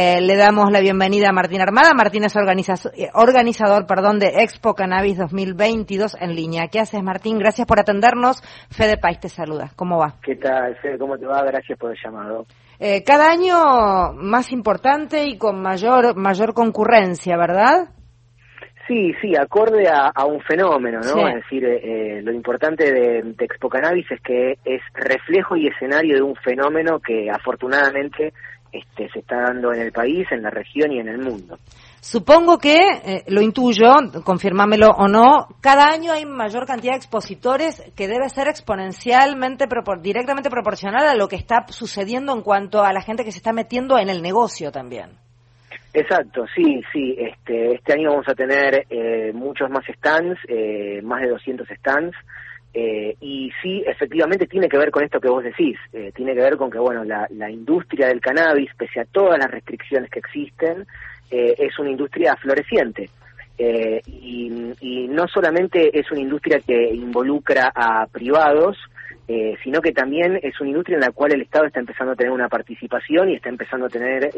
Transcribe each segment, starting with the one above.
Eh, le damos la bienvenida a Martín Armada. Martín es eh, organizador perdón, de Expo Cannabis 2022 en línea. ¿Qué haces, Martín? Gracias por atendernos. Fede País te saluda. ¿Cómo va? ¿Qué tal, Fede? ¿Cómo te va? Gracias por el llamado. Eh, cada año más importante y con mayor, mayor concurrencia, ¿verdad? Sí, sí, acorde a, un fenómeno, ¿no? Es decir, lo importante de, de, Expo Cannabis es que es reflejo y escenario de un fenómeno que afortunadamente este, se está dando en el país, en la región y en el mundo. Supongo que, eh, lo intuyo, confirmámelo o no, cada año hay mayor cantidad de expositores que debe ser exponencialmente, directamente proporcional a lo que está sucediendo en cuanto a la gente que se está metiendo en el negocio también. Exacto, sí, sí. Este, este año vamos a tener eh, muchos más stands, eh, más de 200 stands. Eh, y sí, efectivamente tiene que ver con esto que vos decís, eh, tiene que ver con que, bueno, la, industria del cannabis, pese a todas las restricciones que existen, eh, es una industria floreciente. Y, y, no solamente es una industria que involucra a privados, sino que también es una industria en la cual el Estado está empezando a tener una participación y está empezando a tener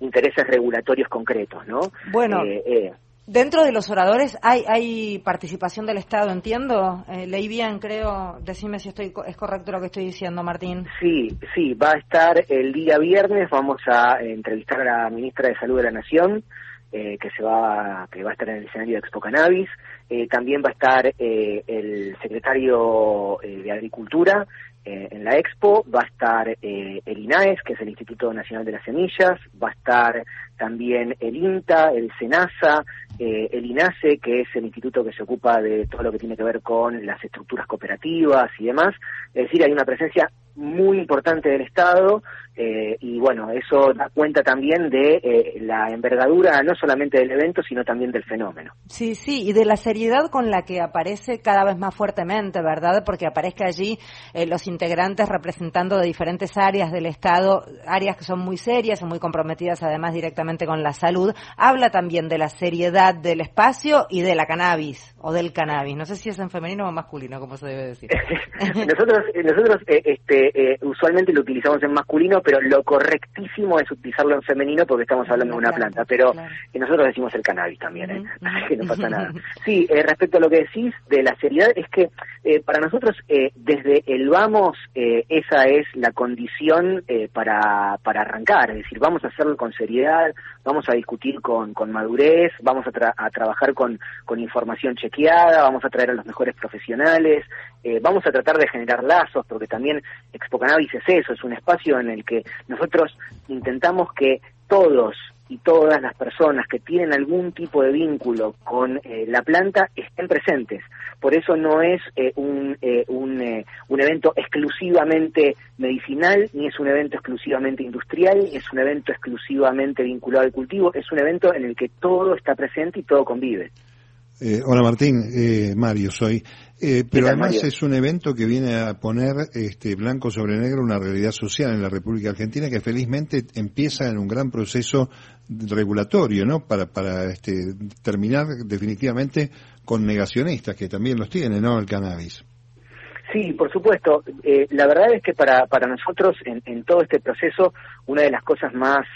intereses regulatorios concretos, ¿no? Bueno. Dentro de los oradores hay, hay participación del Estado, entiendo. Eh, leí bien, creo. Decime si estoy es correcto lo que estoy diciendo, Martín. Sí, sí, va a estar el día viernes. Vamos a entrevistar a la ministra de Salud de la Nación, eh, que se va que va a estar en el escenario de Expo Cannabis. Eh, también va a estar el secretario de Agricultura en la Expo, va a estar el INAES, que es el Instituto Nacional de las Semillas, va a estar también el INTA, el SENASA, eh, el INASE, que es el instituto que se ocupa de todo lo que tiene que ver con las estructuras cooperativas y demás. Es decir, hay una presencia muy importante del Estado eh, y bueno, eso da cuenta también de eh, la envergadura no solamente del evento, sino también del fenómeno. Sí, sí, y de la seriedad con la que aparece cada vez más fuertemente, ¿verdad? Porque aparezca allí eh, los integrantes representando de diferentes áreas del Estado, áreas que son muy serias y muy comprometidas además directamente con la salud. Habla también de la seriedad del espacio y de la cannabis o del cannabis. No sé si es en femenino o masculino, como se debe decir. nosotros, nosotros este, usualmente lo utilizamos en masculino pero lo correctísimo es utilizarlo en femenino porque estamos hablando de una planta, pero nosotros decimos el cannabis también, ¿eh? que no pasa nada. Sí, eh, respecto a lo que decís de la seriedad, es que eh, para nosotros eh, desde el vamos, esa es la condición para, para arrancar, es decir, vamos a hacerlo con seriedad, vamos a discutir con, con madurez, vamos a, a trabajar con, con información chequeada, vamos a traer a los mejores profesionales, vamos a tratar de generar lazos, porque también Expo Cannabis es eso, es un espacio en el que nosotros intentamos que todos y todas las personas que tienen algún tipo de vínculo con eh, la planta estén presentes. Por eso no es eh, un, eh, un, un, evento exclusivamente medicinal, ni es un evento exclusivamente industrial, ni es un evento exclusivamente vinculado al cultivo, es un evento en el que todo está presente y todo convive. Eh, hola Martín, eh, Mario soy. Eh, pero además es un evento que viene a poner este, blanco sobre negro una realidad social en la República Argentina que felizmente empieza en un gran proceso regulatorio, ¿no? Para, para este, terminar definitivamente con negacionistas, que también los tiene, ¿no? El cannabis. Sí, por supuesto. la verdad es que para, para nosotros en, en todo este proceso, una de las cosas más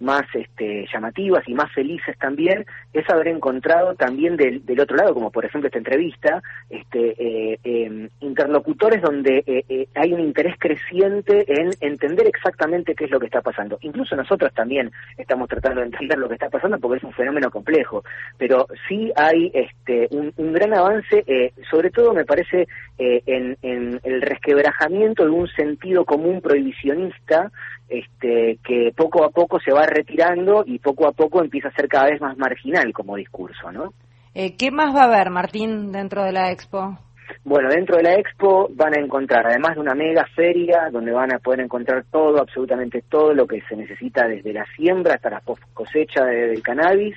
más este, llamativas y más felices también es haber encontrado también del, del otro lado, como por ejemplo esta entrevista, este, eh, em, interlocutores donde eh, eh, hay un interés creciente en entender exactamente qué es lo que está pasando. Incluso nosotros también estamos tratando de entender lo que está pasando porque es un fenómeno complejo, pero sí hay este, un, gran avance, sobre todo me parece en, en el resquebrajamiento de un sentido común prohibicionista este, que poco a poco se va retirando y poco a poco empieza a ser cada vez más marginal como discurso, ¿no? Eh, ¿Qué más va a haber, Martín, dentro de la expo? Bueno, dentro de la expo van a encontrar, además de una mega feria, donde van a poder encontrar todo, absolutamente todo lo que se necesita desde la siembra hasta la cosecha del cannabis,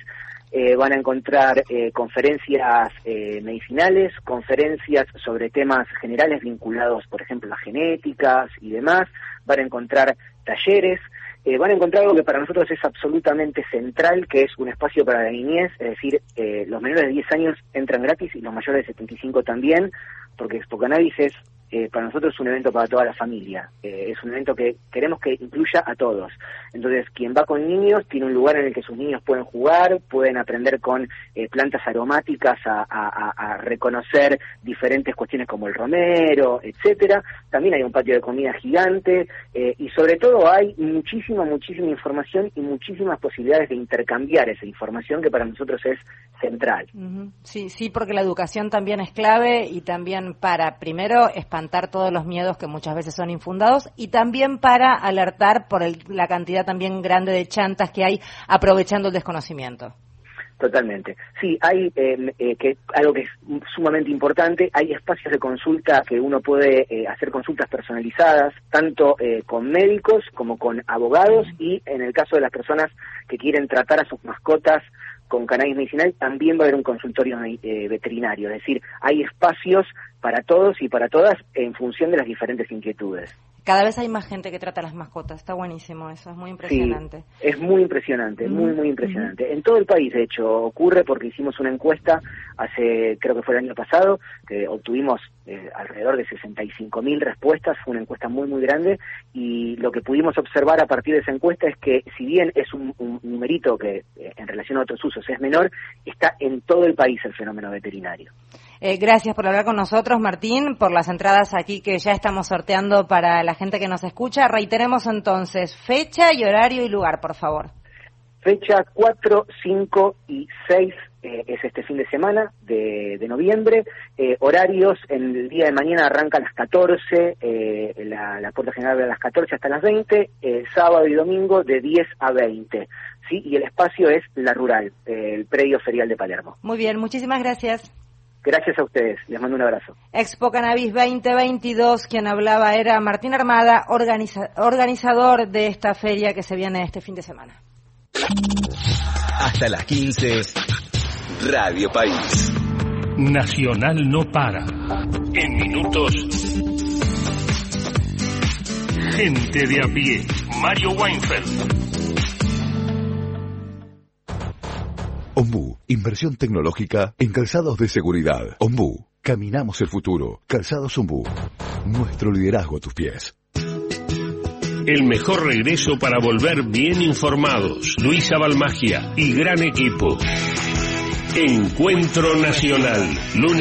eh, van a encontrar eh, conferencias eh, medicinales, conferencias sobre temas generales vinculados, por ejemplo, a genéticas y demás, van a encontrar talleres, van a encontrar algo que para nosotros es absolutamente central, que es un espacio para la niñez, es decir, los menores de 10 años entran gratis y los mayores de 75 también, porque Expo Cannabis es eh, para nosotros es un evento para toda la familia. Eh, es un evento que queremos que incluya a todos. Entonces, quien va con niños tiene un lugar en el que sus niños pueden jugar, pueden aprender con eh, plantas aromáticas a, reconocer diferentes cuestiones como el romero, etcétera. También hay un patio de comida gigante y sobre todo hay muchísima, muchísima información y muchísimas posibilidades de intercambiar esa información que para nosotros es central. Sí, sí, porque la educación también es clave y también para, primero, espantar todos los miedos que muchas veces son infundados y también para alertar por la cantidad también grande de chantas que hay aprovechando el desconocimiento. Totalmente. Sí, hay eh, eh, que algo que es sumamente importante, hay espacios de consulta que uno puede eh, hacer consultas personalizadas, tanto con médicos como con abogados y en el caso de las personas que quieren tratar a sus mascotas con cannabis medicinal también va a haber un consultorio veterinario, es decir, hay espacios para todos y para todas en función de las diferentes inquietudes. Cada vez hay más gente que trata las mascotas, está buenísimo eso, es muy impresionante. Sí, es muy impresionante, muy, muy impresionante. En todo el país, de hecho, ocurre porque hicimos una encuesta hace, creo que fue el año pasado, que obtuvimos eh, alrededor de 65 mil respuestas, fue una encuesta muy, muy grande, y lo que pudimos observar a partir de esa encuesta es que, si bien es un, numerito que eh, en relación a otros usos es menor, está en todo el país el fenómeno veterinario. Eh, gracias por hablar con nosotros, Martín, por las entradas aquí que ya estamos sorteando para la gente que nos escucha. Reiteremos entonces fecha y horario y lugar, por favor. Fecha 4, 5 y 6 eh, es este fin de semana de, noviembre. Eh, horarios, en el día de mañana arranca a las 14, la, la, puerta general de las 14 hasta las 20, sábado y domingo de 10 a 20. ¿sí? Y el espacio es La Rural, el predio ferial de Palermo. Muy bien, muchísimas gracias. Gracias a ustedes, les mando un abrazo. Expo Cannabis 2022, quien hablaba era Martín Armada, organizador de esta feria que se viene este fin de semana. Hasta las 15, Radio País. Nacional no para. En minutos. Gente de a pie. Mario Weinfeld. Ombu, inversión tecnológica en calzados de seguridad. Ombu, caminamos el futuro. Calzados Ombu, nuestro liderazgo a tus pies. El mejor regreso para volver bien informados. Luisa Balmagia y gran equipo. Encuentro Nacional, lunes